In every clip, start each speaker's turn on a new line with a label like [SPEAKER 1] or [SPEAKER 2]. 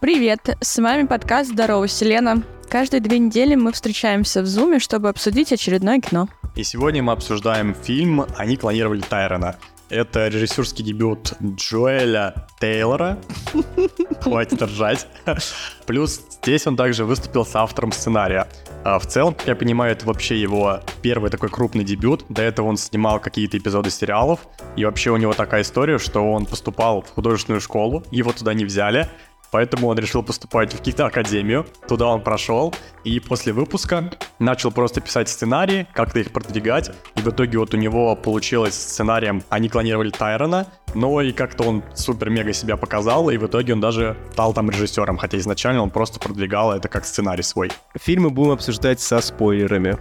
[SPEAKER 1] Привет, с вами подкаст «Здорово, Селена». Каждые две недели мы встречаемся в Зуме, чтобы обсудить очередное кино.
[SPEAKER 2] И сегодня мы обсуждаем фильм «Они клонировали Тайрона». Это режиссерский дебют Джоэля Тейлора. Хватит ржать. Плюс здесь он также выступил с автором сценария. А в целом, как я понимаю, это вообще его первый такой крупный дебют. До этого он снимал какие-то эпизоды сериалов. И вообще у него такая история, что он поступал в художественную школу, его туда не взяли. Поэтому он решил поступать в киноакадемию. Туда он прошел. И после выпуска начал просто писать сценарии, как-то их продвигать. И в итоге вот у него получилось сценарием «Они клонировали Тайрона». Но и как-то он супер-мега себя показал, и в итоге он даже стал там режиссером, хотя изначально он просто продвигал это как сценарий свой.
[SPEAKER 3] Фильмы будем обсуждать со спойлерами.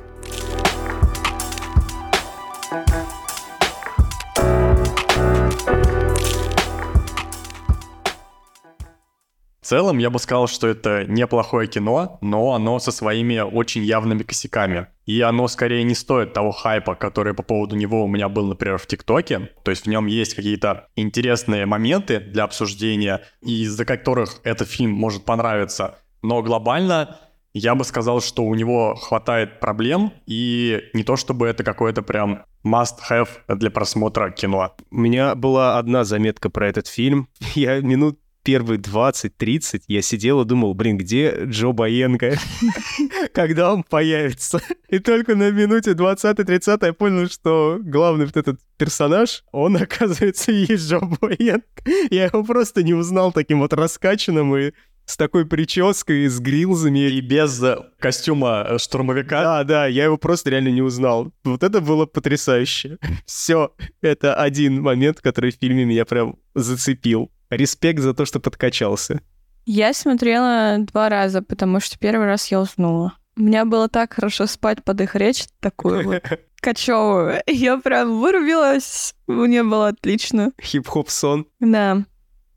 [SPEAKER 2] Целом я бы сказал, что это неплохое кино, но оно со своими очень явными косяками. И оно скорее не стоит того хайпа, который по поводу него у меня был, например, в ТикТоке. То есть в нем есть какие-то интересные моменты для обсуждения, из-за которых этот фильм может понравиться. Но глобально я бы сказал, что у него хватает проблем, и не то чтобы это какое-то прям must-have для просмотра кино.
[SPEAKER 3] У меня была одна заметка про этот фильм. Я минут первые 20-30 я сидел и думал, блин, где Джо Боенко? Когда он появится? И только на минуте 20-30 я понял, что главный вот этот персонаж, он, оказывается, и есть Джо Боенко. Я его просто не узнал таким вот раскачанным и с такой прической, с грилзами.
[SPEAKER 2] И без э, костюма э, штурмовика.
[SPEAKER 3] Да, да, я его просто реально не узнал. Вот это было потрясающе. Все, это один момент, который в фильме меня прям зацепил. Респект за то, что подкачался.
[SPEAKER 1] Я смотрела два раза, потому что первый раз я уснула. У меня было так хорошо спать под их речь, такую вот кочевую. Я прям вырубилась, мне было отлично.
[SPEAKER 3] Хип-хоп сон.
[SPEAKER 1] Да.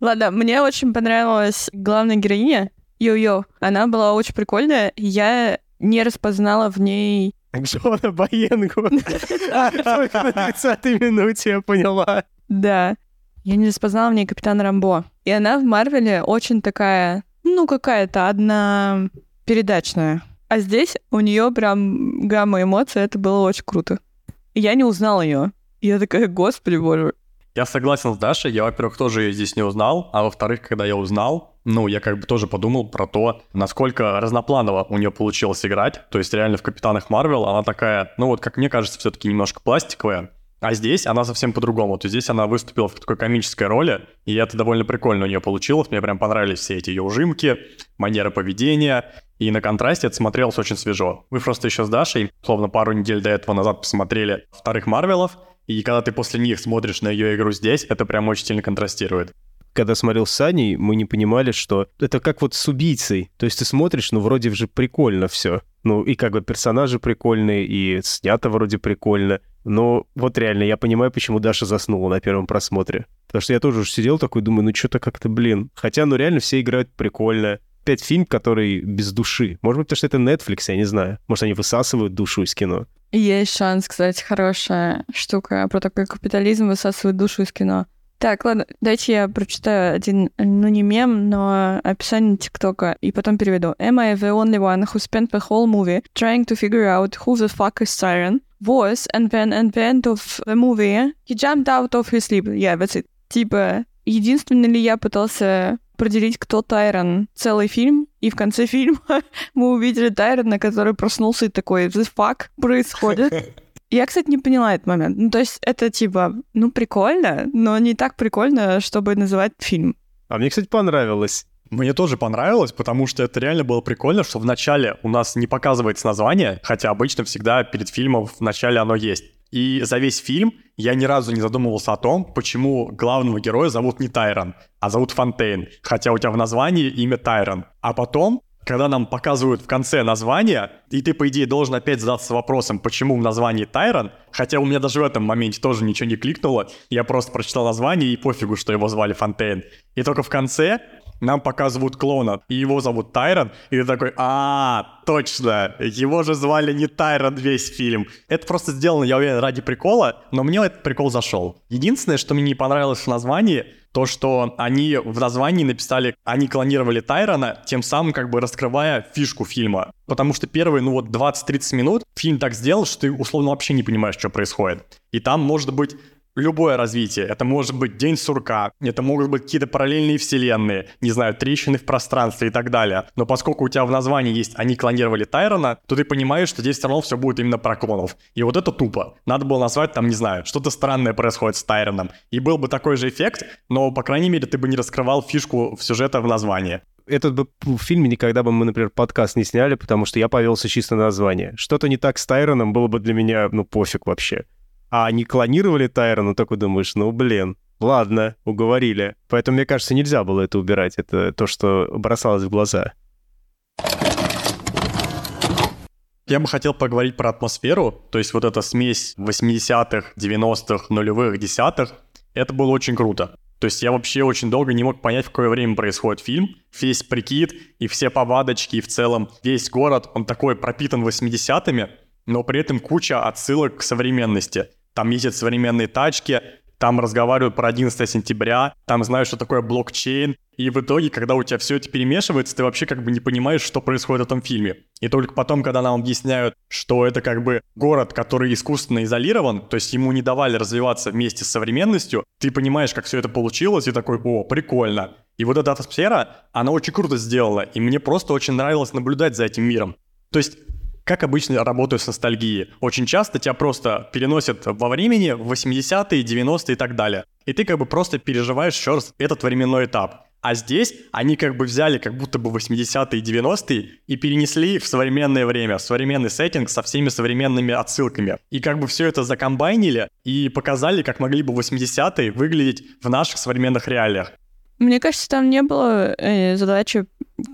[SPEAKER 1] Ладно, мне очень понравилась главная героиня, Йо-Йо. Она была очень прикольная, я не распознала в ней...
[SPEAKER 3] Джона Боенгу. Только на 30 минуте я поняла.
[SPEAKER 1] Да. Я не распознала в ней Капитан Рамбо. И она в Марвеле очень такая, ну, какая-то одна передачная. А здесь у нее прям гамма эмоций, это было очень круто. Я не узнала ее. Я такая, господи боже.
[SPEAKER 2] Я согласен с Дашей, я, во-первых, тоже ее здесь не узнал, а во-вторых, когда я узнал, ну, я как бы тоже подумал про то, насколько разнопланово у нее получилось играть. То есть реально в Капитанах Марвел она такая, ну вот, как мне кажется, все-таки немножко пластиковая, а здесь она совсем по-другому. То есть здесь она выступила в такой комической роли, и это довольно прикольно у нее получилось. Мне прям понравились все эти ее ужимки, манера поведения, и на контрасте это смотрелось очень свежо. Мы просто еще с Дашей, словно пару недель до этого назад посмотрели вторых Марвелов, и когда ты после них смотришь на ее игру здесь, это прям очень сильно контрастирует
[SPEAKER 3] когда смотрел с Аней, мы не понимали, что это как вот с убийцей. То есть ты смотришь, ну, вроде же прикольно все. Ну, и как бы персонажи прикольные, и снято вроде прикольно. Но вот реально, я понимаю, почему Даша заснула на первом просмотре. Потому что я тоже уже сидел такой, думаю, ну что-то как-то, блин. Хотя, ну реально все играют прикольно. Опять фильм, который без души. Может быть, потому что это Netflix, я не знаю. Может, они высасывают душу из кино.
[SPEAKER 1] Есть шанс, кстати, хорошая штука про такой капитализм высасывает душу из кино. Так, ладно, дайте я прочитаю один, ну не мем, но описание ТикТока, и потом переведу. Am I the only one who spent the whole movie trying to figure out who the fuck is Siren? Was, and then at the end of the movie, he jumped out of his sleep. Yeah, that's it. Типа, единственный ли я пытался определить, кто Тайрон целый фильм, и в конце фильма мы увидели Тайрона, который проснулся и такой, the fuck происходит? Я, кстати, не поняла этот момент. Ну, то есть это типа, ну, прикольно, но не так прикольно, чтобы называть фильм.
[SPEAKER 3] А мне, кстати, понравилось.
[SPEAKER 2] Мне тоже понравилось, потому что это реально было прикольно, что вначале у нас не показывается название, хотя обычно всегда перед фильмом в начале оно есть. И за весь фильм я ни разу не задумывался о том, почему главного героя зовут не Тайрон, а зовут Фонтейн, хотя у тебя в названии имя Тайрон. А потом когда нам показывают в конце название, и ты, по идее, должен опять задаться вопросом, почему в названии Тайрон, хотя у меня даже в этом моменте тоже ничего не кликнуло, я просто прочитал название и пофигу, что его звали Фонтейн. И только в конце нам показывают клона, и его зовут Тайрон, и ты такой, а, точно, его же звали не Тайрон весь фильм. Это просто сделано, я уверен, ради прикола, но мне этот прикол зашел. Единственное, что мне не понравилось в названии, то, что они в названии написали, они клонировали Тайрона, тем самым как бы раскрывая фишку фильма. Потому что первые, ну вот 20-30 минут фильм так сделал, что ты условно вообще не понимаешь, что происходит. И там может быть любое развитие. Это может быть день сурка, это могут быть какие-то параллельные вселенные, не знаю, трещины в пространстве и так далее. Но поскольку у тебя в названии есть «они клонировали Тайрона», то ты понимаешь, что здесь все равно все будет именно про клонов. И вот это тупо. Надо было назвать там, не знаю, что-то странное происходит с Тайроном. И был бы такой же эффект, но, по крайней мере, ты бы не раскрывал фишку сюжета в названии
[SPEAKER 3] этот бы в фильме никогда бы мы, например, подкаст не сняли, потому что я повелся чисто на название. Что-то не так с Тайроном было бы для меня, ну, пофиг вообще а они клонировали Тайрона, такой думаешь, ну, блин, ладно, уговорили. Поэтому, мне кажется, нельзя было это убирать. Это то, что бросалось в глаза.
[SPEAKER 2] Я бы хотел поговорить про атмосферу, то есть вот эта смесь 80-х, 90-х, нулевых, десятых. Это было очень круто. То есть я вообще очень долго не мог понять, в какое время происходит фильм. Весь прикид и все повадочки, и в целом весь город, он такой пропитан 80-ми, но при этом куча отсылок к современности. Там ездят современные тачки, там разговаривают про 11 сентября, там знают, что такое блокчейн, и в итоге, когда у тебя все это перемешивается, ты вообще как бы не понимаешь, что происходит в этом фильме. И только потом, когда нам объясняют, что это как бы город, который искусственно изолирован, то есть ему не давали развиваться вместе с современностью, ты понимаешь, как все это получилось, и такой, о, прикольно. И вот эта атмосфера, она очень круто сделала, и мне просто очень нравилось наблюдать за этим миром. То есть как обычно работаю с ностальгией. Очень часто тебя просто переносят во времени, в 80-е, 90-е и так далее. И ты как бы просто переживаешь еще раз этот временной этап. А здесь они как бы взяли как будто бы 80-е и 90-е и перенесли в современное время, в современный сеттинг со всеми современными отсылками. И как бы все это закомбайнили и показали, как могли бы 80-е выглядеть в наших современных реалиях.
[SPEAKER 1] Мне кажется, там не было э, задачи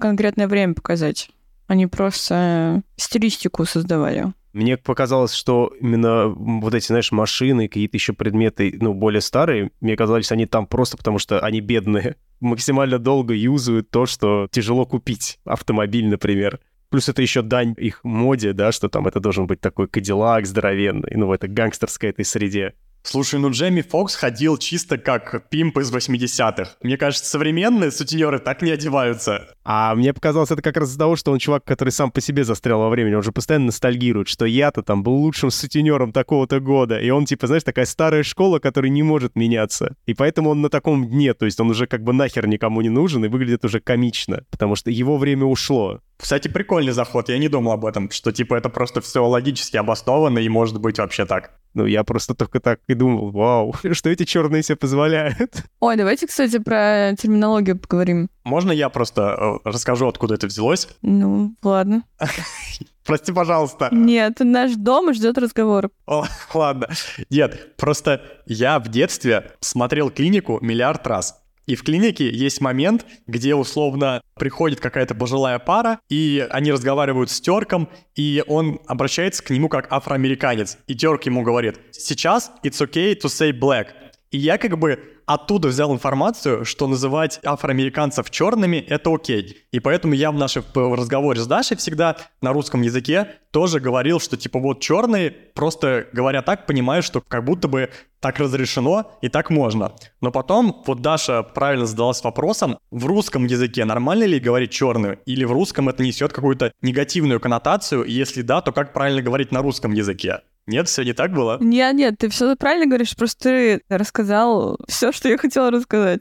[SPEAKER 1] конкретное время показать. Они просто стилистику создавали.
[SPEAKER 3] Мне показалось, что именно вот эти, знаешь, машины, какие-то еще предметы, ну, более старые, мне казалось, они там просто потому, что они бедные. Максимально долго юзают то, что тяжело купить. Автомобиль, например. Плюс это еще дань их моде, да, что там это должен быть такой кадиллак здоровенный, ну, в этой гангстерской этой среде.
[SPEAKER 2] Слушай, ну Джейми Фокс ходил чисто как пимп из 80-х. Мне кажется, современные сутенеры так не одеваются.
[SPEAKER 3] А мне показалось это как раз из-за того, что он чувак, который сам по себе застрял во времени. Он же постоянно ностальгирует, что я-то там был лучшим сутенером такого-то года. И он, типа, знаешь, такая старая школа, которая не может меняться. И поэтому он на таком дне, то есть он уже как бы нахер никому не нужен и выглядит уже комично, потому что его время ушло.
[SPEAKER 2] Кстати, прикольный заход, я не думал об этом, что типа это просто все логически обосновано и может быть вообще так.
[SPEAKER 3] Ну, я просто только так и думал, вау, что эти черные себе позволяют.
[SPEAKER 1] Ой, давайте, кстати, про терминологию поговорим.
[SPEAKER 2] Можно я просто э, расскажу, откуда это взялось?
[SPEAKER 1] Ну, ладно.
[SPEAKER 2] Прости, пожалуйста.
[SPEAKER 1] Нет, наш дом ждет разговор.
[SPEAKER 2] О, ладно. Нет, просто я в детстве смотрел клинику миллиард раз. И в клинике есть момент, где условно приходит какая-то пожилая пара, и они разговаривают с терком, и он обращается к нему как афроамериканец. И терк ему говорит, сейчас it's okay to say black. И я как бы оттуда взял информацию, что называть афроамериканцев черными — это окей. И поэтому я в нашем разговоре с Дашей всегда на русском языке тоже говорил, что типа вот черные, просто говоря так, понимаю, что как будто бы так разрешено и так можно. Но потом вот Даша правильно задалась вопросом, в русском языке нормально ли говорить черную, или в русском это несет какую-то негативную коннотацию, и если да, то как правильно говорить на русском языке? Нет, все не так было?
[SPEAKER 1] Нет, нет, ты все правильно говоришь, просто ты рассказал все, что я хотела рассказать.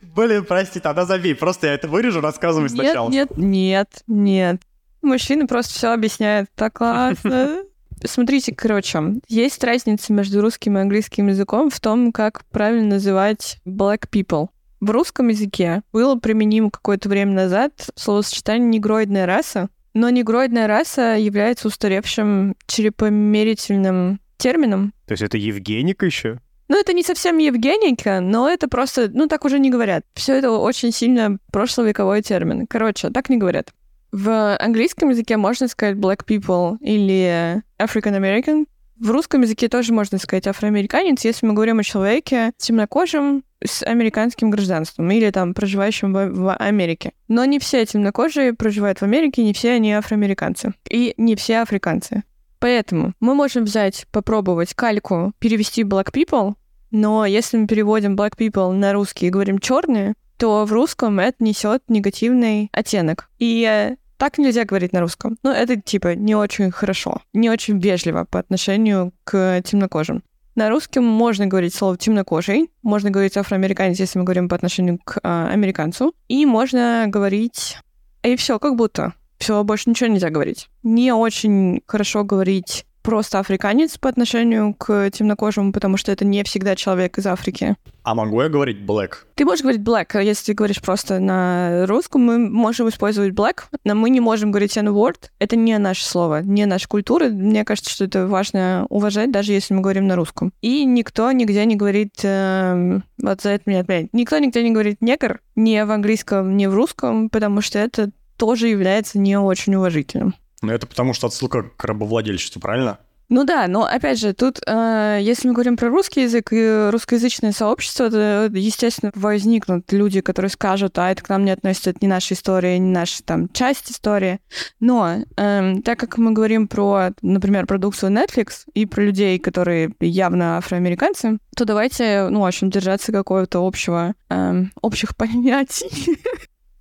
[SPEAKER 2] Блин, прости, тогда забей, просто я это вырежу, рассказываю
[SPEAKER 1] нет,
[SPEAKER 2] сначала.
[SPEAKER 1] Нет, нет, нет. Мужчина просто все объясняет так классно. Смотрите, короче, есть разница между русским и английским языком в том, как правильно называть black people. В русском языке было применимо какое-то время назад словосочетание «негроидная раса», но негроидная раса является устаревшим черепомерительным термином.
[SPEAKER 3] То есть это Евгеника еще?
[SPEAKER 1] Ну, это не совсем Евгеника, но это просто, ну, так уже не говорят. Все это очень сильно прошловековой термин. Короче, так не говорят. В английском языке можно сказать black people или African American. В русском языке тоже можно сказать афроамериканец, если мы говорим о человеке темнокожем, с американским гражданством или там проживающим в, в Америке. Но не все темнокожие проживают в Америке, не все они афроамериканцы. И не все африканцы. Поэтому мы можем взять, попробовать кальку, перевести black people, но если мы переводим black people на русский и говорим черные, то в русском это несет негативный оттенок. И э, так нельзя говорить на русском. Ну, это типа не очень хорошо, не очень вежливо по отношению к темнокожим. На русском можно говорить слово темнокожий, можно говорить афроамериканец, если мы говорим по отношению к э, американцу, и можно говорить и все, как будто. Все, больше ничего нельзя говорить. Не очень хорошо говорить просто африканец по отношению к темнокожему, потому что это не всегда человек из Африки.
[SPEAKER 2] А могу я говорить black?
[SPEAKER 1] Ты можешь говорить black, а если ты говоришь просто на русском, мы можем использовать black, но мы не можем говорить n-word. Это не наше слово, не наша культура. Мне кажется, что это важно уважать, даже если мы говорим на русском. И никто нигде не говорит... Э, вот за это меня отменяют. Никто нигде не говорит негр, ни в английском, ни в русском, потому что это тоже является не очень уважительным.
[SPEAKER 2] Но это потому что отсылка к рабовладельчеству, правильно?
[SPEAKER 1] Ну да, но опять же, тут, э, если мы говорим про русский язык и русскоязычное сообщество, то, естественно, возникнут люди, которые скажут, а это к нам не относится, это не наша история, не наша там часть истории. Но э, так как мы говорим про, например, продукцию Netflix и про людей, которые явно афроамериканцы, то давайте, ну, в общем, держаться какого-то общего, э, общих понятий.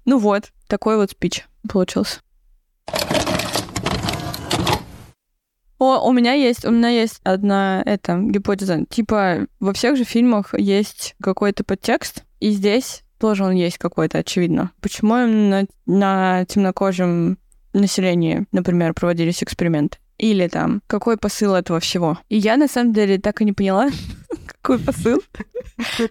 [SPEAKER 1] Ну вот, такой вот спич получился. О, у меня есть, у меня есть одна эта гипотеза. Типа во всех же фильмах есть какой-то подтекст, и здесь тоже он есть какой-то, очевидно. Почему на, на темнокожем населении, например, проводились эксперименты? Или там, какой посыл этого всего? И я, на самом деле, так и не поняла, какой посыл.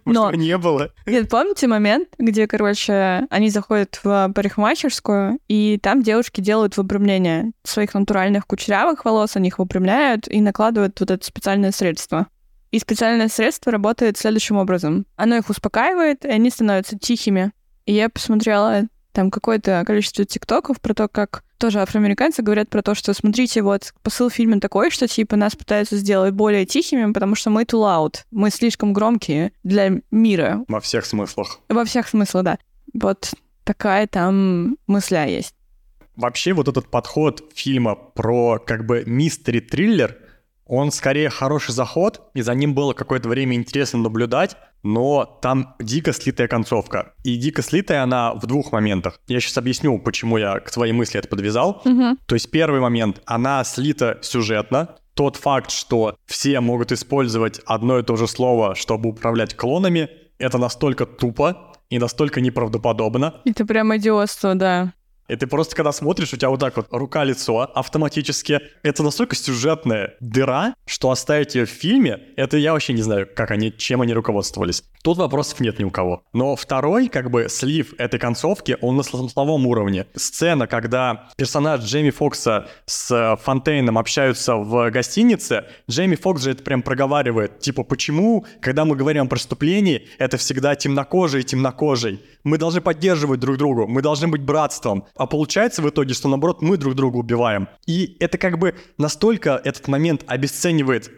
[SPEAKER 2] Но не было.
[SPEAKER 1] Нет, помните момент, где, короче, они заходят в парикмахерскую, и там девушки делают выпрямление своих натуральных кучерявых волос, они их выпрямляют и накладывают вот это специальное средство. И специальное средство работает следующим образом. Оно их успокаивает, и они становятся тихими. И я посмотрела там какое-то количество тиктоков про то, как тоже афроамериканцы говорят про то, что смотрите, вот посыл фильма такой, что типа нас пытаются сделать более тихими, потому что мы too loud, мы слишком громкие для мира.
[SPEAKER 2] Во всех смыслах.
[SPEAKER 1] Во всех смыслах, да. Вот такая там мысля есть.
[SPEAKER 2] Вообще вот этот подход фильма про как бы мистери-триллер — он скорее хороший заход, и за ним было какое-то время интересно наблюдать, но там дико слитая концовка. И дико слитая она в двух моментах. Я сейчас объясню, почему я к твоей мысли это подвязал.
[SPEAKER 1] Угу.
[SPEAKER 2] То есть первый момент, она слита сюжетно. Тот факт, что все могут использовать одно и то же слово, чтобы управлять клонами, это настолько тупо и настолько неправдоподобно.
[SPEAKER 1] Это прям идиотство, да.
[SPEAKER 2] И ты просто, когда смотришь, у тебя вот так вот рука-лицо автоматически. Это настолько сюжетная дыра, что оставить ее в фильме, это я вообще не знаю, как они, чем они руководствовались. Тут вопросов нет ни у кого. Но второй, как бы, слив этой концовки, он на смысловом уровне. Сцена, когда персонаж Джейми Фокса с Фонтейном общаются в гостинице, Джейми Фокс же это прям проговаривает. Типа, почему, когда мы говорим о преступлении, это всегда темнокожий и темнокожий? Мы должны поддерживать друг друга, мы должны быть братством. А получается в итоге, что наоборот мы друг друга убиваем. И это как бы настолько этот момент обесценивает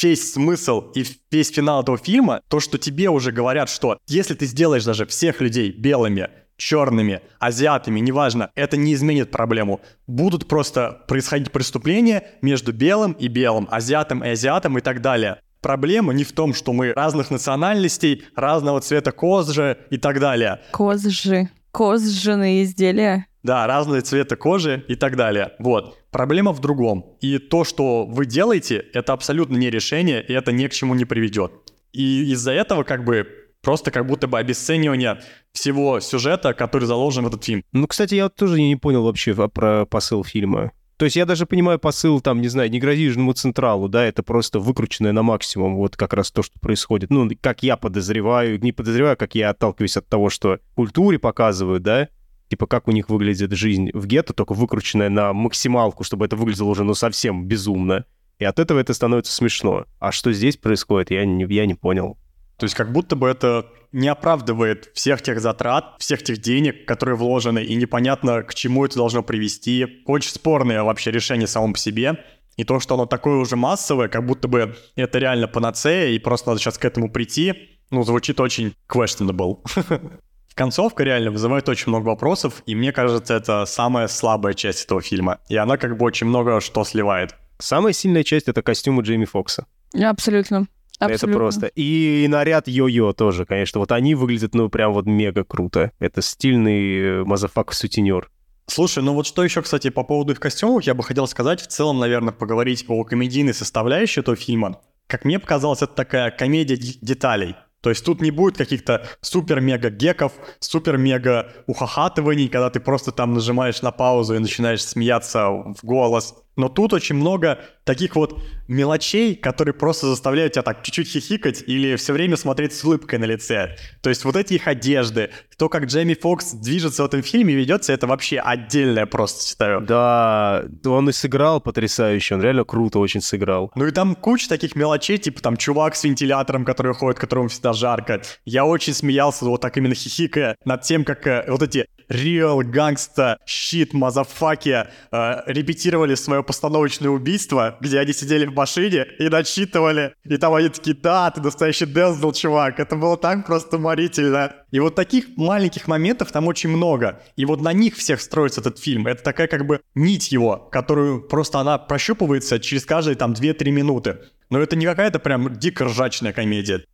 [SPEAKER 2] весь смысл и весь финал этого фильма, то, что тебе уже говорят, что если ты сделаешь даже всех людей белыми, черными, азиатами, неважно, это не изменит проблему. Будут просто происходить преступления между белым и белым, азиатом и азиатом и так далее. Проблема не в том, что мы разных национальностей, разного цвета кожи и так далее.
[SPEAKER 1] Кожи. Кожаные изделия.
[SPEAKER 2] Да, разные цвета кожи и так далее. Вот. Проблема в другом. И то, что вы делаете, это абсолютно не решение, и это ни к чему не приведет. И из-за этого как бы просто как будто бы обесценивание всего сюжета, который заложен в этот фильм.
[SPEAKER 3] Ну, кстати, я тоже не понял вообще про посыл фильма. То есть я даже понимаю посыл, там, не знаю, не Централу, да, это просто выкрученное на максимум, вот как раз то, что происходит. Ну, как я подозреваю, не подозреваю, как я отталкиваюсь от того, что культуре показывают, да, типа как у них выглядит жизнь в гетто, только выкрученная на максималку, чтобы это выглядело уже ну совсем безумно. И от этого это становится смешно. А что здесь происходит, я не, я не понял.
[SPEAKER 2] То есть как будто бы это не оправдывает всех тех затрат, всех тех денег, которые вложены, и непонятно, к чему это должно привести. Очень спорное вообще решение само по себе. И то, что оно такое уже массовое, как будто бы это реально панацея, и просто надо сейчас к этому прийти, ну, звучит очень questionable. Концовка реально вызывает очень много вопросов, и мне кажется, это самая слабая часть этого фильма. И она как бы очень много что сливает.
[SPEAKER 3] Самая сильная часть — это костюмы Джейми Фокса.
[SPEAKER 1] Абсолютно. Абсолютно.
[SPEAKER 3] Это просто. И, и наряд йо-йо тоже, конечно. Вот они выглядят, ну, прям вот мега круто. Это стильный мазафак-сутенер.
[SPEAKER 2] Слушай, ну вот что еще, кстати, по поводу их костюмов, я бы хотел сказать, в целом, наверное, поговорить о комедийной составляющей этого фильма. Как мне показалось, это такая комедия деталей. То есть тут не будет каких-то супер-мега геков, супер-мега ухахатываний, когда ты просто там нажимаешь на паузу и начинаешь смеяться в голос. Но тут очень много таких вот мелочей, которые просто заставляют тебя так чуть-чуть хихикать или все время смотреть с улыбкой на лице. То есть вот эти их одежды, то, как Джейми Фокс движется в этом фильме, ведется, это вообще отдельное просто считаю.
[SPEAKER 3] Да, он и сыграл потрясающе, он реально круто очень сыграл.
[SPEAKER 2] Ну и там куча таких мелочей, типа там чувак с вентилятором, который ходит, которому всегда жарко. Я очень смеялся, вот так именно хихикая над тем, как э, вот эти real gangsta shit мазафаки э, репетировали свое постановочное убийство, где они сидели в машине и начитывали. И там они такие, да, ты настоящий Дензел, чувак. Это было так просто уморительно. И вот таких маленьких моментов там очень много. И вот на них всех строится этот фильм. Это такая как бы нить его, которую просто она прощупывается через каждые там 2-3 минуты. Но это не какая-то прям дико ржачная комедия.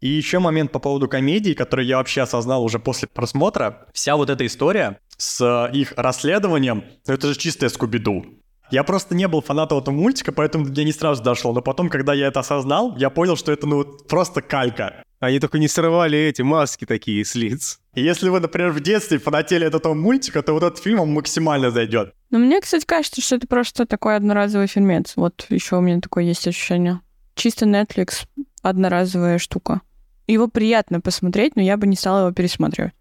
[SPEAKER 2] И еще момент по поводу комедии, который я вообще осознал уже после просмотра. Вся вот эта история с их расследованием, ну это же чистая Скуби-Ду. Я просто не был фанатом этого мультика, поэтому мне не сразу дошло. Но потом, когда я это осознал, я понял, что это ну просто калька.
[SPEAKER 3] Они только не срывали эти маски такие с лиц.
[SPEAKER 2] И если вы, например, в детстве фанатели от этого мультика, то вот этот фильм вам максимально зайдет.
[SPEAKER 1] Но мне, кстати, кажется, что это просто такой одноразовый фильмец. Вот еще у меня такое есть ощущение. Чисто Netflix, одноразовая штука. Его приятно посмотреть, но я бы не стала его пересматривать.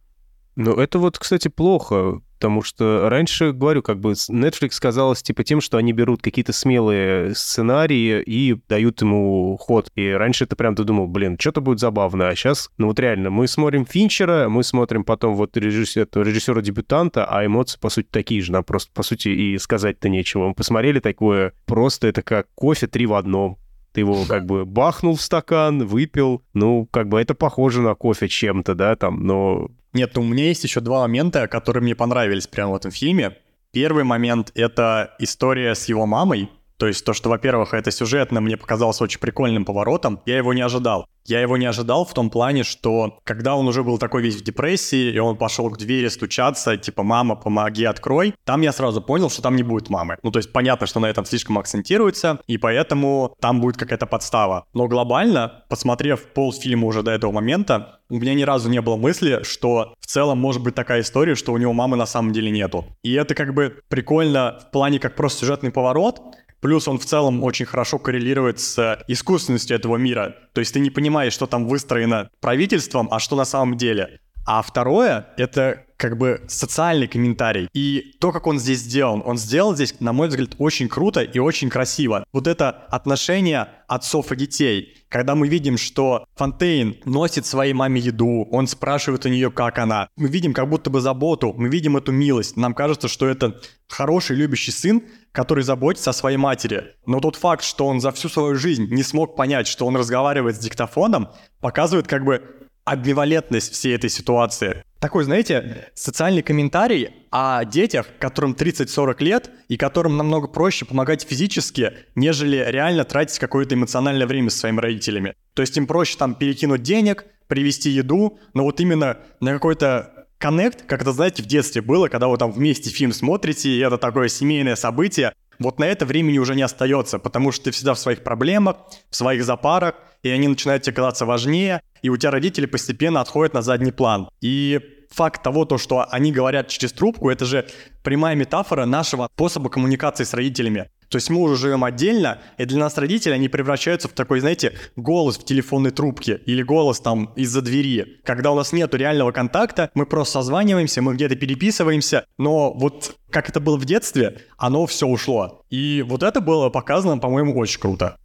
[SPEAKER 3] Ну, это вот, кстати, плохо, потому что раньше, говорю, как бы Netflix казалось типа тем, что они берут какие-то смелые сценарии и дают ему ход. И раньше ты прям ты думал, блин, что-то будет забавно, а сейчас, ну вот реально, мы смотрим Финчера, мы смотрим потом вот режиссера, режиссера-дебютанта, а эмоции, по сути, такие же, нам просто, по сути, и сказать-то нечего. Мы посмотрели такое, просто это как кофе три в одном. Ты его как бы бахнул в стакан, выпил. Ну, как бы это похоже на кофе чем-то, да, там, но...
[SPEAKER 2] Нет, у меня есть еще два момента, которые мне понравились прямо в этом фильме. Первый момент — это история с его мамой, то есть то, что, во-первых, это сюжетно мне показалось очень прикольным поворотом, я его не ожидал. Я его не ожидал в том плане, что когда он уже был такой весь в депрессии, и он пошел к двери стучаться, типа «мама, помоги, открой», там я сразу понял, что там не будет мамы. Ну, то есть понятно, что на этом слишком акцентируется, и поэтому там будет какая-то подстава. Но глобально, посмотрев полфильма уже до этого момента, у меня ни разу не было мысли, что в целом может быть такая история, что у него мамы на самом деле нету. И это как бы прикольно в плане как просто сюжетный поворот, Плюс он в целом очень хорошо коррелирует с искусственностью этого мира. То есть ты не понимаешь, что там выстроено правительством, а что на самом деле. А второе — это как бы социальный комментарий. И то, как он здесь сделан, он сделал здесь, на мой взгляд, очень круто и очень красиво. Вот это отношение отцов и детей. Когда мы видим, что Фонтейн носит своей маме еду, он спрашивает у нее, как она. Мы видим как будто бы заботу, мы видим эту милость. Нам кажется, что это хороший, любящий сын, который заботится о своей матери. Но тот факт, что он за всю свою жизнь не смог понять, что он разговаривает с диктофоном, показывает как бы амбивалентность всей этой ситуации. Такой, знаете, социальный комментарий о детях, которым 30-40 лет, и которым намного проще помогать физически, нежели реально тратить какое-то эмоциональное время со своими родителями. То есть им проще там перекинуть денег, привезти еду, но вот именно на какой-то коннект, как это, знаете, в детстве было, когда вы там вместе фильм смотрите, и это такое семейное событие, вот на это времени уже не остается, потому что ты всегда в своих проблемах, в своих запарах, и они начинают тебе казаться важнее, и у тебя родители постепенно отходят на задний план. И факт того, то, что они говорят через трубку, это же прямая метафора нашего способа коммуникации с родителями. То есть мы уже живем отдельно, и для нас родители, они превращаются в такой, знаете, голос в телефонной трубке или голос там из-за двери. Когда у нас нет реального контакта, мы просто созваниваемся, мы где-то переписываемся, но вот как это было в детстве, оно все ушло. И вот это было показано, по-моему, очень круто.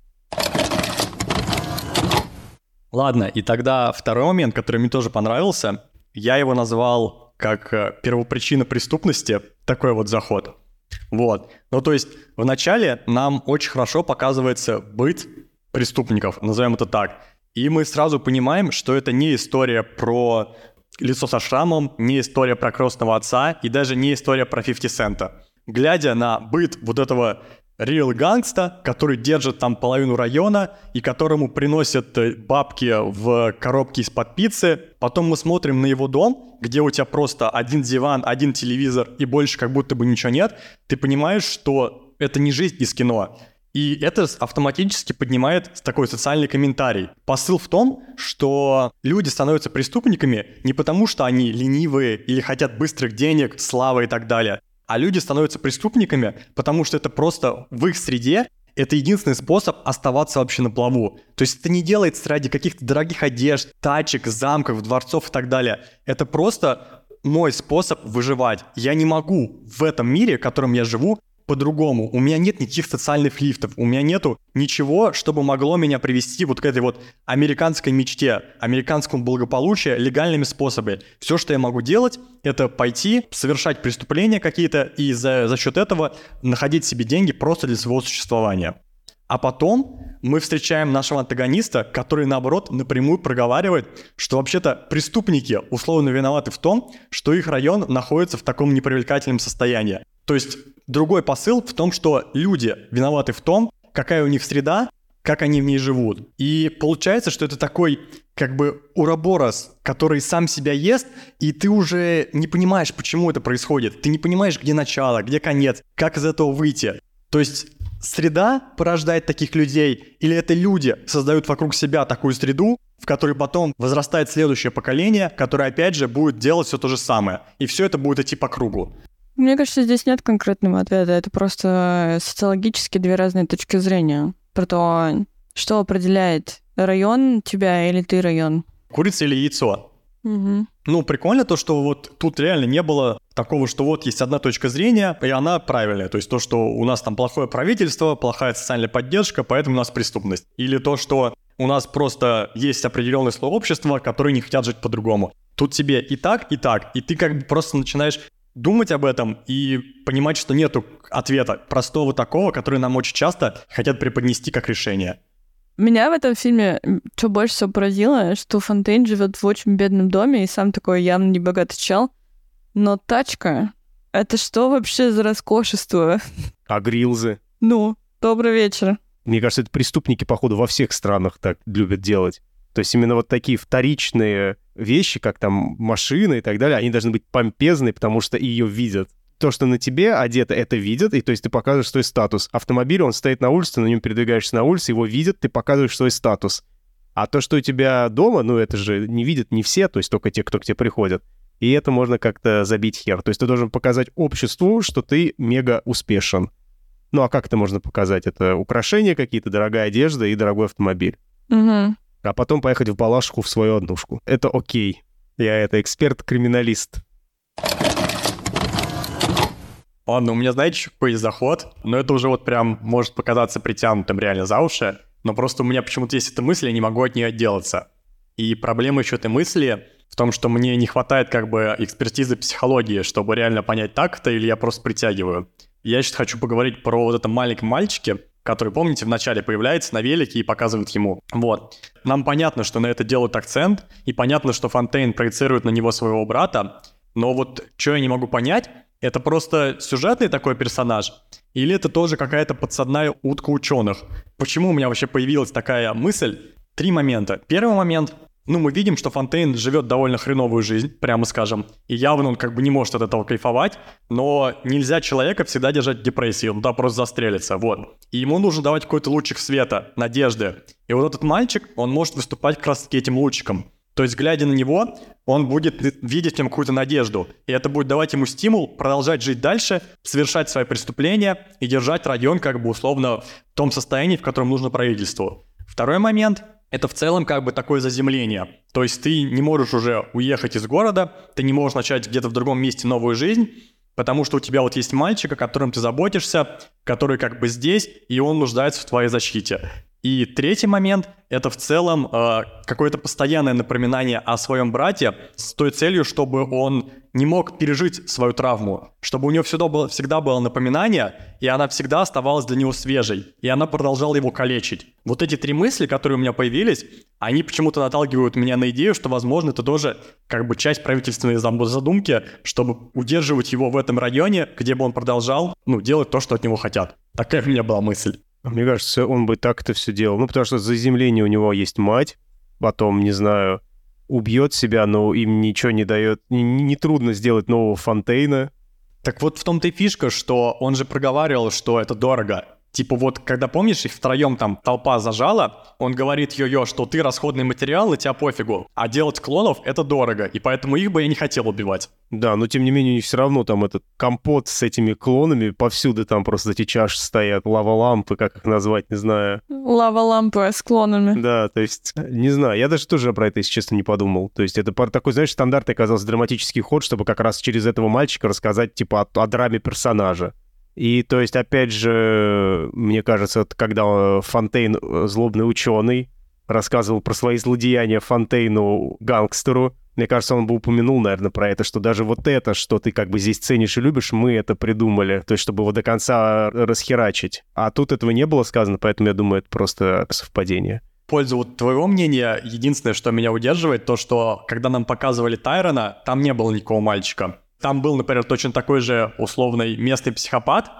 [SPEAKER 2] Ладно, и тогда второй момент, который мне тоже понравился, я его назвал как э, первопричина преступности, такой вот заход. Вот. Ну, то есть, вначале нам очень хорошо показывается быт преступников, назовем это так. И мы сразу понимаем, что это не история про лицо со шрамом, не история про крестного отца и даже не история про 50 цента. Глядя на быт вот этого реал гангста, который держит там половину района и которому приносят э, бабки в коробке из-под пиццы. Потом мы смотрим на его дом, где у тебя просто один диван, один телевизор и больше как будто бы ничего нет. Ты понимаешь, что это не жизнь из кино. И это автоматически поднимает такой социальный комментарий. Посыл в том, что люди становятся преступниками не потому, что они ленивые или хотят быстрых денег, славы и так далее, а люди становятся преступниками, потому что это просто в их среде это единственный способ оставаться вообще на плаву. То есть это не делается ради каких-то дорогих одежд, тачек, замков, дворцов и так далее. Это просто мой способ выживать. Я не могу в этом мире, в котором я живу, по-другому. У меня нет никаких социальных лифтов, у меня нету ничего, чтобы могло меня привести вот к этой вот американской мечте, американскому благополучию легальными способами. Все, что я могу делать, это пойти, совершать преступления какие-то и за, за счет этого находить себе деньги просто для своего существования. А потом мы встречаем нашего антагониста, который, наоборот, напрямую проговаривает, что вообще-то преступники условно виноваты в том, что их район находится в таком непривлекательном состоянии. То есть другой посыл в том, что люди виноваты в том, какая у них среда, как они в ней живут. И получается, что это такой как бы уроборос, который сам себя ест, и ты уже не понимаешь, почему это происходит. Ты не понимаешь, где начало, где конец, как из этого выйти. То есть среда порождает таких людей, или это люди создают вокруг себя такую среду, в которой потом возрастает следующее поколение, которое опять же будет делать все то же самое. И все это будет идти по кругу.
[SPEAKER 1] Мне кажется, здесь нет конкретного ответа. Это просто социологически две разные точки зрения про то, что определяет район тебя или ты район.
[SPEAKER 2] Курица или яйцо?
[SPEAKER 1] Угу.
[SPEAKER 2] Ну, прикольно то, что вот тут реально не было такого, что вот есть одна точка зрения, и она правильная. То есть то, что у нас там плохое правительство, плохая социальная поддержка, поэтому у нас преступность. Или то, что у нас просто есть определенное слой общества, которые не хотят жить по-другому. Тут тебе и так, и так, и ты как бы просто начинаешь думать об этом и понимать, что нету ответа простого такого, который нам очень часто хотят преподнести как решение.
[SPEAKER 1] Меня в этом фильме что больше всего поразило, что Фонтейн живет в очень бедном доме и сам такой явно небогатый чел. Но тачка — это что вообще за роскошество?
[SPEAKER 3] А грилзы?
[SPEAKER 1] Ну, добрый вечер.
[SPEAKER 3] Мне кажется, это преступники, походу, во всех странах так любят делать. То есть именно вот такие вторичные вещи, как там машины и так далее, они должны быть помпезные, потому что ее видят. То, что на тебе одето, это видят, и то есть ты показываешь свой статус. Автомобиль, он стоит на улице, ты на нем передвигаешься на улице, его видят, ты показываешь свой статус. А то, что у тебя дома, ну это же не видят не все, то есть только те, кто к тебе приходят. И это можно как-то забить хер. То есть ты должен показать обществу, что ты мега успешен. Ну а как это можно показать? Это украшения какие-то, дорогая одежда и дорогой автомобиль.
[SPEAKER 1] Угу
[SPEAKER 3] а потом поехать в Балашиху в свою однушку. Это окей. Я это эксперт-криминалист.
[SPEAKER 2] Ладно, у меня, знаете, какой есть заход, но это уже вот прям может показаться притянутым реально за уши, но просто у меня почему-то есть эта мысль, я не могу от нее отделаться. И проблема еще этой мысли в том, что мне не хватает как бы экспертизы психологии, чтобы реально понять, так это или я просто притягиваю. Я сейчас хочу поговорить про вот этом маленьком мальчике, который, помните, вначале появляется на велике и показывает ему. Вот. Нам понятно, что на это делают акцент, и понятно, что Фонтейн проецирует на него своего брата, но вот что я не могу понять, это просто сюжетный такой персонаж, или это тоже какая-то подсадная утка ученых? Почему у меня вообще появилась такая мысль? Три момента. Первый момент — ну, мы видим, что Фонтейн живет довольно хреновую жизнь, прямо скажем, и явно он как бы не может от этого кайфовать, но нельзя человека всегда держать в депрессии, он туда просто застрелится, вот. И ему нужно давать какой-то лучик света, надежды. И вот этот мальчик, он может выступать как раз таки этим лучиком. То есть, глядя на него, он будет видеть в нем какую-то надежду. И это будет давать ему стимул продолжать жить дальше, совершать свои преступления и держать район как бы условно в том состоянии, в котором нужно правительству. Второй момент — это в целом как бы такое заземление. То есть ты не можешь уже уехать из города, ты не можешь начать где-то в другом месте новую жизнь, потому что у тебя вот есть мальчик, о котором ты заботишься, который как бы здесь, и он нуждается в твоей защите. И третий момент — это в целом э, какое-то постоянное напоминание о своем брате с той целью, чтобы он не мог пережить свою травму, чтобы у него всегда было, всегда было напоминание, и она всегда оставалась для него свежей, и она продолжала его калечить. Вот эти три мысли, которые у меня появились, они почему-то наталкивают меня на идею, что, возможно, это тоже как бы часть правительственной задумки, чтобы удерживать его в этом районе, где бы он продолжал, ну, делать то, что от него хотят. Такая у меня была мысль.
[SPEAKER 3] Мне кажется, он бы так это все делал. Ну, потому что заземление у него есть мать, потом, не знаю, убьет себя, но им ничего не дает. Нетрудно не, не сделать нового Фонтейна.
[SPEAKER 2] Так вот в том-то и фишка, что он же проговаривал, что это дорого. Типа вот, когда, помнишь, их втроем там толпа зажала, он говорит йо-йо, что ты расходный материал, и тебя пофигу. А делать клонов — это дорого, и поэтому их бы я не хотел убивать.
[SPEAKER 3] Да, но тем не менее, у них все равно там этот компот с этими клонами, повсюду там просто эти чаши стоят, лава-лампы, как их назвать, не знаю.
[SPEAKER 1] Лава-лампы с клонами.
[SPEAKER 3] Да, то есть, не знаю, я даже тоже про это, если честно, не подумал. То есть это такой, знаешь, стандартный оказался драматический ход, чтобы как раз через этого мальчика рассказать, типа, о, о драме персонажа. И то есть, опять же, мне кажется, когда Фонтейн, э, злобный ученый, рассказывал про свои злодеяния Фонтейну, гангстеру, мне кажется, он бы упомянул, наверное, про это, что даже вот это, что ты как бы здесь ценишь и любишь, мы это придумали, то есть чтобы его до конца расхерачить. А тут этого не было сказано, поэтому я думаю, это просто совпадение.
[SPEAKER 2] Пользу вот твоего мнения, единственное, что меня удерживает, то, что когда нам показывали Тайрона, там не было никакого мальчика. Там был, например, точно такой же условный местный психопат,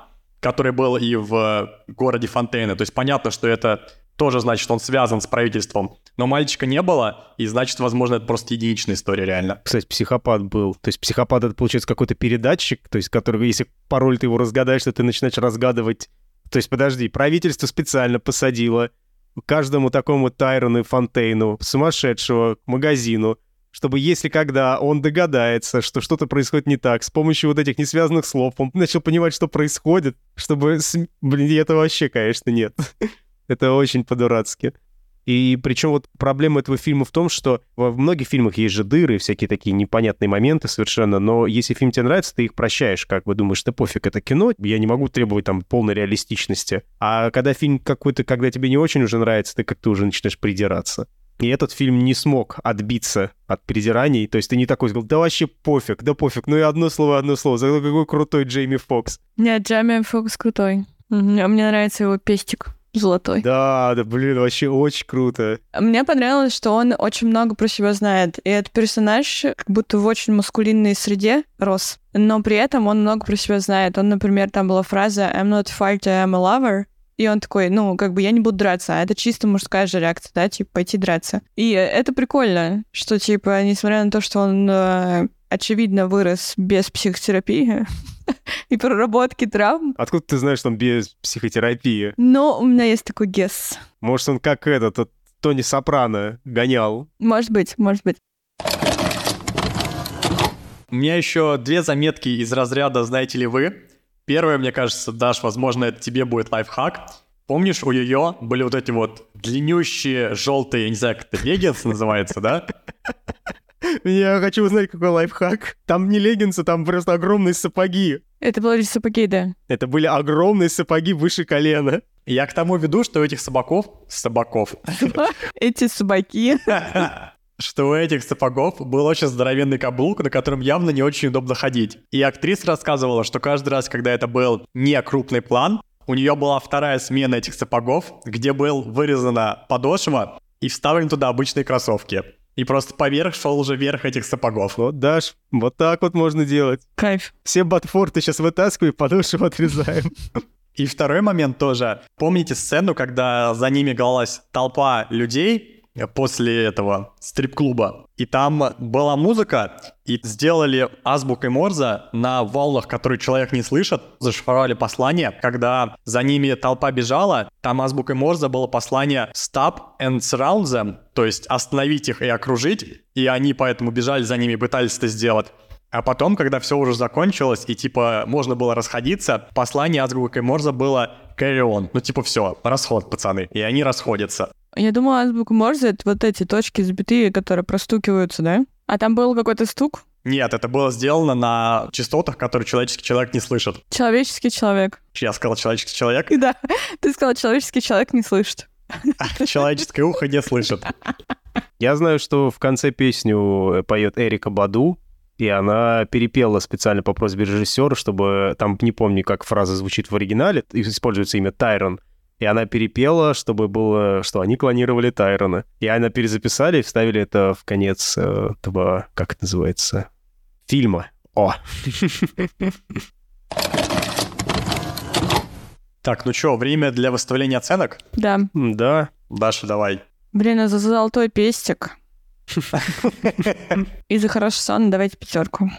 [SPEAKER 2] который был и в городе Фонтейна. То есть понятно, что это тоже значит, что он связан с правительством. Но мальчика не было, и значит, возможно, это просто единичная история реально.
[SPEAKER 3] Кстати, психопат был. То есть психопат — это, получается, какой-то передатчик, то есть который, если пароль ты его разгадаешь, то ты начинаешь разгадывать. То есть, подожди, правительство специально посадило каждому такому Тайрону и Фонтейну, сумасшедшего, магазину, чтобы если когда он догадается, что что-то происходит не так, с помощью вот этих несвязанных слов, он начал понимать, что происходит, чтобы... Блин, это вообще, конечно, нет. это очень по-дурацки. И причем вот проблема этого фильма в том, что во многих фильмах есть же дыры, всякие такие непонятные моменты совершенно, но если фильм тебе нравится, ты их прощаешь, как бы думаешь, да пофиг, это кино, я не могу требовать там полной реалистичности. А когда фильм какой-то, когда тебе не очень уже нравится, ты как-то уже начинаешь придираться. И этот фильм не смог отбиться от придираний. То есть ты не такой сказал, да вообще пофиг, да пофиг. Ну и одно слово, одно слово. Зато какой крутой Джейми Фокс.
[SPEAKER 1] Нет, Джейми Фокс крутой. Мне нравится его пестик золотой.
[SPEAKER 3] Да, да, блин, вообще очень круто.
[SPEAKER 1] Мне понравилось, что он очень много про себя знает. И этот персонаж как будто в очень маскулинной среде рос. Но при этом он много про себя знает. Он, например, там была фраза «I'm not a fighter, I'm a lover». И он такой, ну, как бы я не буду драться, а это чисто мужская же реакция, да, типа пойти драться. И это прикольно, что, типа, несмотря на то, что он, э, очевидно, вырос без психотерапии и проработки травм.
[SPEAKER 3] Откуда ты знаешь, что он без психотерапии?
[SPEAKER 1] Ну, у меня есть такой гесс.
[SPEAKER 3] Может, он как этот, Тони Сопрано гонял?
[SPEAKER 1] Может быть, может быть.
[SPEAKER 2] У меня еще две заметки из разряда «Знаете ли вы?». Первое, мне кажется, Даш, возможно, это тебе будет лайфхак. Помнишь, у ее были вот эти вот длиннющие желтые, я не знаю, как это леггинсы называется, да?
[SPEAKER 3] Я хочу узнать, какой лайфхак. Там не леггинсы, там просто огромные сапоги.
[SPEAKER 1] Это были сапоги, да.
[SPEAKER 3] Это были огромные сапоги выше колена.
[SPEAKER 2] Я к тому веду, что у этих собаков... Собаков.
[SPEAKER 1] Эти собаки.
[SPEAKER 2] что у этих сапогов был очень здоровенный каблук, на котором явно не очень удобно ходить. И актриса рассказывала, что каждый раз, когда это был не крупный план, у нее была вторая смена этих сапогов, где был вырезана подошва и вставлены туда обычные кроссовки. И просто поверх шел уже верх этих сапогов.
[SPEAKER 3] Вот, Даш, вот так вот можно делать.
[SPEAKER 1] Кайф.
[SPEAKER 3] Все ботфорты сейчас вытаскиваю, подошву отрезаем.
[SPEAKER 2] И второй момент тоже. Помните сцену, когда за ними галась толпа людей, после этого стрип-клуба. И там была музыка, и сделали азбукой Морза на волнах, которые человек не слышит, зашифровали послание. Когда за ними толпа бежала, там азбукой Морза было послание «Stop and surround them», то есть остановить их и окружить, и они поэтому бежали за ними, пытались это сделать. А потом, когда все уже закончилось, и типа можно было расходиться, послание азбукой Морза было carry on. Ну типа все, расход, пацаны. И они расходятся.
[SPEAKER 1] Я думала, азбука Морзе — это вот эти точки запятые, которые простукиваются, да? А там был какой-то стук?
[SPEAKER 2] Нет, это было сделано на частотах, которые человеческий человек не слышит.
[SPEAKER 1] Человеческий человек.
[SPEAKER 2] Я сказал человеческий человек?
[SPEAKER 1] Да, ты сказал, человеческий человек не слышит.
[SPEAKER 2] человеческое ухо не слышит.
[SPEAKER 3] Я знаю, что в конце песню поет Эрика Баду, и она перепела специально по просьбе режиссера, чтобы там, не помню, как фраза звучит в оригинале, используется имя Тайрон, и она перепела, чтобы было, что они клонировали Тайрона. И она перезаписали и вставили это в конец э, этого, как это называется, фильма. О!
[SPEAKER 2] Так, ну что, время для выставления оценок?
[SPEAKER 1] Да.
[SPEAKER 3] Да.
[SPEAKER 2] Даша, давай.
[SPEAKER 1] Блин, а за золотой пестик. И за хороший сон давайте пятерку.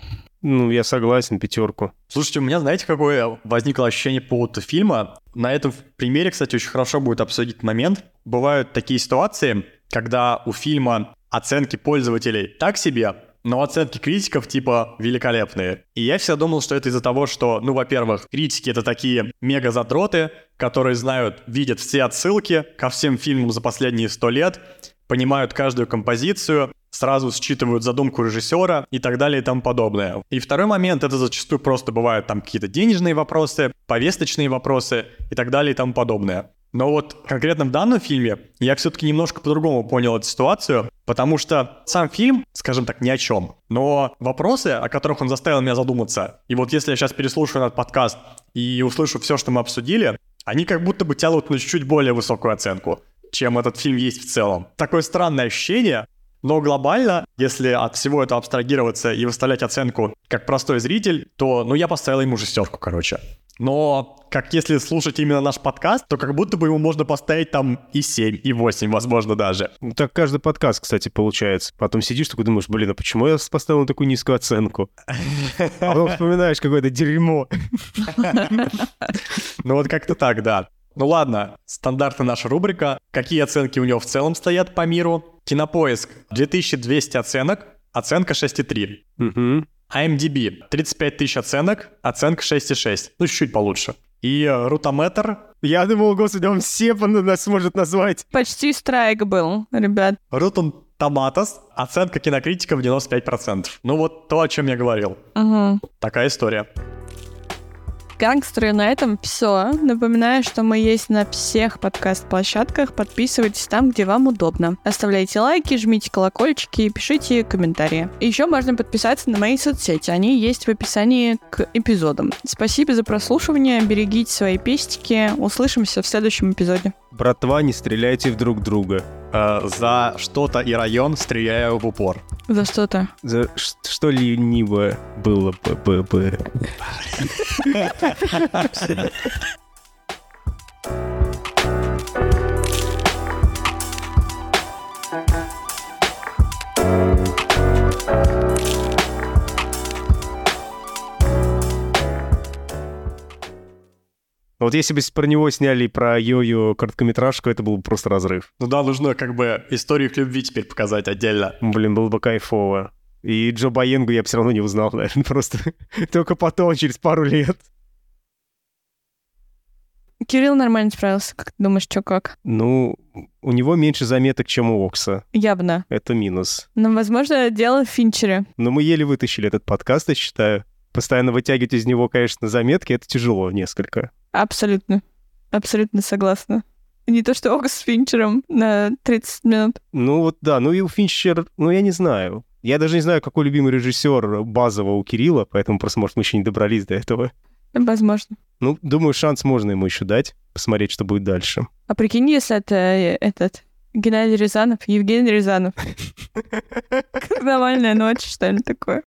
[SPEAKER 3] Ну, я согласен, пятерку.
[SPEAKER 2] Слушайте, у меня, знаете, какое возникло ощущение по поводу фильма? На этом примере, кстати, очень хорошо будет обсудить момент. Бывают такие ситуации, когда у фильма оценки пользователей так себе, но оценки критиков типа великолепные. И я всегда думал, что это из-за того, что, ну, во-первых, критики это такие мега-задроты, которые знают, видят все отсылки ко всем фильмам за последние сто лет, понимают каждую композицию, сразу считывают задумку режиссера и так далее и тому подобное. И второй момент, это зачастую просто бывают там какие-то денежные вопросы, повесточные вопросы и так далее и тому подобное. Но вот конкретно в данном фильме я все-таки немножко по-другому понял эту ситуацию, потому что сам фильм, скажем так, ни о чем. Но вопросы, о которых он заставил меня задуматься, и вот если я сейчас переслушаю этот подкаст и услышу все, что мы обсудили, они как будто бы тянут на чуть-чуть более высокую оценку, чем этот фильм есть в целом. Такое странное ощущение, но глобально, если от всего этого абстрагироваться и выставлять оценку как простой зритель, то, ну, я поставил ему шестерку, короче. Но как если слушать именно наш подкаст, то как будто бы ему можно поставить там и 7, и 8, возможно, даже.
[SPEAKER 3] Ну, так каждый подкаст, кстати, получается. Потом сидишь такой думаешь, блин, а почему я поставил такую низкую оценку? А потом вспоминаешь какое-то дерьмо.
[SPEAKER 2] Ну вот как-то так, да. Ну ладно, стандартная наша рубрика. Какие оценки у него в целом стоят по миру? Кинопоиск 2200 оценок, оценка 6,3.
[SPEAKER 3] Угу.
[SPEAKER 2] IMDb 35 тысяч оценок, оценка 6,6. Ну, чуть-чуть получше. И Рутометр.
[SPEAKER 3] Я думал, господи, он все нас сможет назвать.
[SPEAKER 1] Почти страйк был, ребят.
[SPEAKER 2] Рутон Томатос, оценка кинокритиков 95%. Ну вот то, о чем я говорил.
[SPEAKER 1] Угу.
[SPEAKER 2] Такая история.
[SPEAKER 1] Гангстеры, на этом все. Напоминаю, что мы есть на всех подкаст-площадках. Подписывайтесь там, где вам удобно. Оставляйте лайки, жмите колокольчики и пишите комментарии. Еще можно подписаться на мои соцсети. Они есть в описании к эпизодам. Спасибо за прослушивание. Берегите свои пестики. Услышимся в следующем эпизоде.
[SPEAKER 3] Братва, не стреляйте в друг друга.
[SPEAKER 2] Э, за что-то и район стреляю в упор.
[SPEAKER 1] За что-то.
[SPEAKER 3] За ш- что ленивое было бы. бы- бы. Вот если бы про него сняли про Йо-Йо короткометражку, это был бы просто разрыв.
[SPEAKER 2] Ну да, нужно как бы историю их любви теперь показать отдельно.
[SPEAKER 3] Блин, было бы кайфово. И Джо Баенгу я бы все равно не узнал, наверное, просто только потом, через пару лет.
[SPEAKER 1] Кирилл нормально справился. Как ты думаешь, что как?
[SPEAKER 3] Ну, у него меньше заметок, чем у Окса.
[SPEAKER 1] Явно.
[SPEAKER 3] Это минус.
[SPEAKER 1] Но, возможно, дело в Финчере.
[SPEAKER 3] Но мы еле вытащили этот подкаст, я считаю. Постоянно вытягивать из него, конечно, заметки, это тяжело несколько.
[SPEAKER 1] Абсолютно. Абсолютно согласна. Не то, что Окс с Финчером на 30 минут.
[SPEAKER 3] Ну вот да, ну и у Финчер, ну я не знаю. Я даже не знаю, какой любимый режиссер базово у Кирилла, поэтому просто, может, мы еще не добрались до этого.
[SPEAKER 1] Возможно.
[SPEAKER 3] Ну, думаю, шанс можно ему еще дать, посмотреть, что будет дальше.
[SPEAKER 1] А прикинь, если это э, этот Геннадий Рязанов, Евгений Рязанов. Карнавальная ночь, что ли, такое.